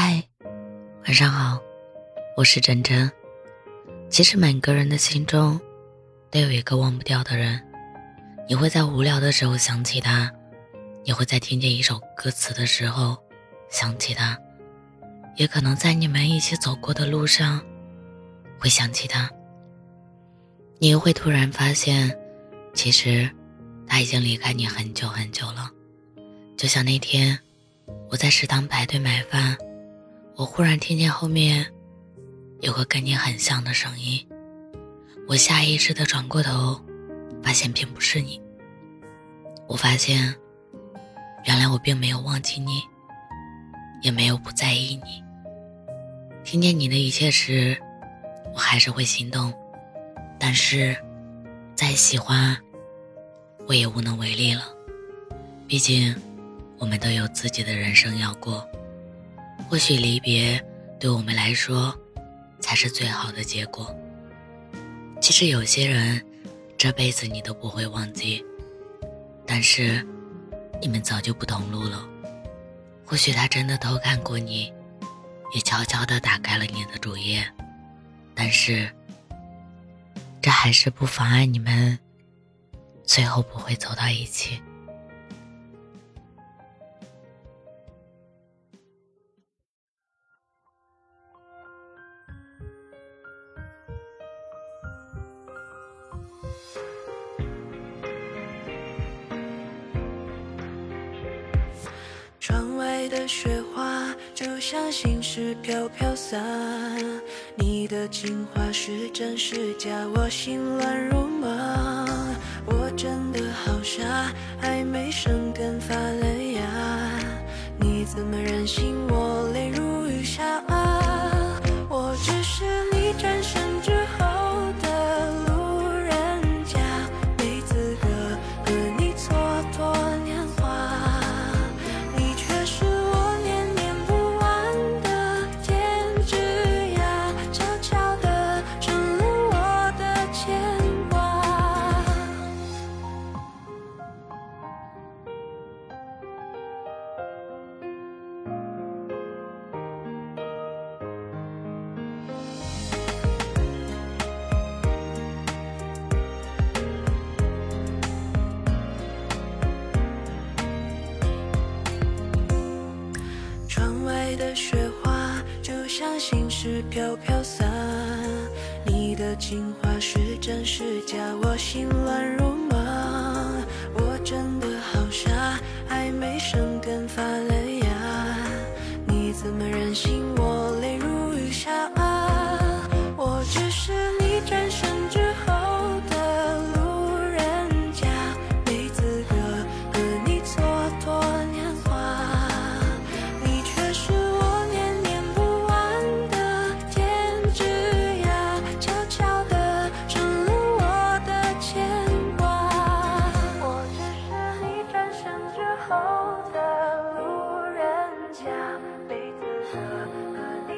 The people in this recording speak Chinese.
嗨，晚上好，我是真真。其实每个人的心中都有一个忘不掉的人，你会在无聊的时候想起他，你会在听见一首歌词的时候想起他，也可能在你们一起走过的路上会想起他。你又会突然发现，其实他已经离开你很久很久了。就像那天我在食堂排队买饭。我忽然听见后面有个跟你很像的声音，我下意识的转过头，发现并不是你。我发现，原来我并没有忘记你，也没有不在意你。听见你的一切时，我还是会心动，但是再喜欢，我也无能为力了。毕竟，我们都有自己的人生要过。或许离别对我们来说才是最好的结果。其实有些人这辈子你都不会忘记，但是你们早就不同路了。或许他真的偷看过你，也悄悄的打开了你的主页，但是这还是不妨碍你们最后不会走到一起。的雪花就像心事飘飘洒，你的情话是真是假，我心乱如麻。我真的好傻，还没生根发了芽，你怎么忍心我泪如雨下？的雪花就像心事飘飘洒，你的情话是真是假，我心乱如麻。我真的好傻，还没生根发了芽，你怎么忍心我泪如雨下、啊？我只是。 เธ你เคยไ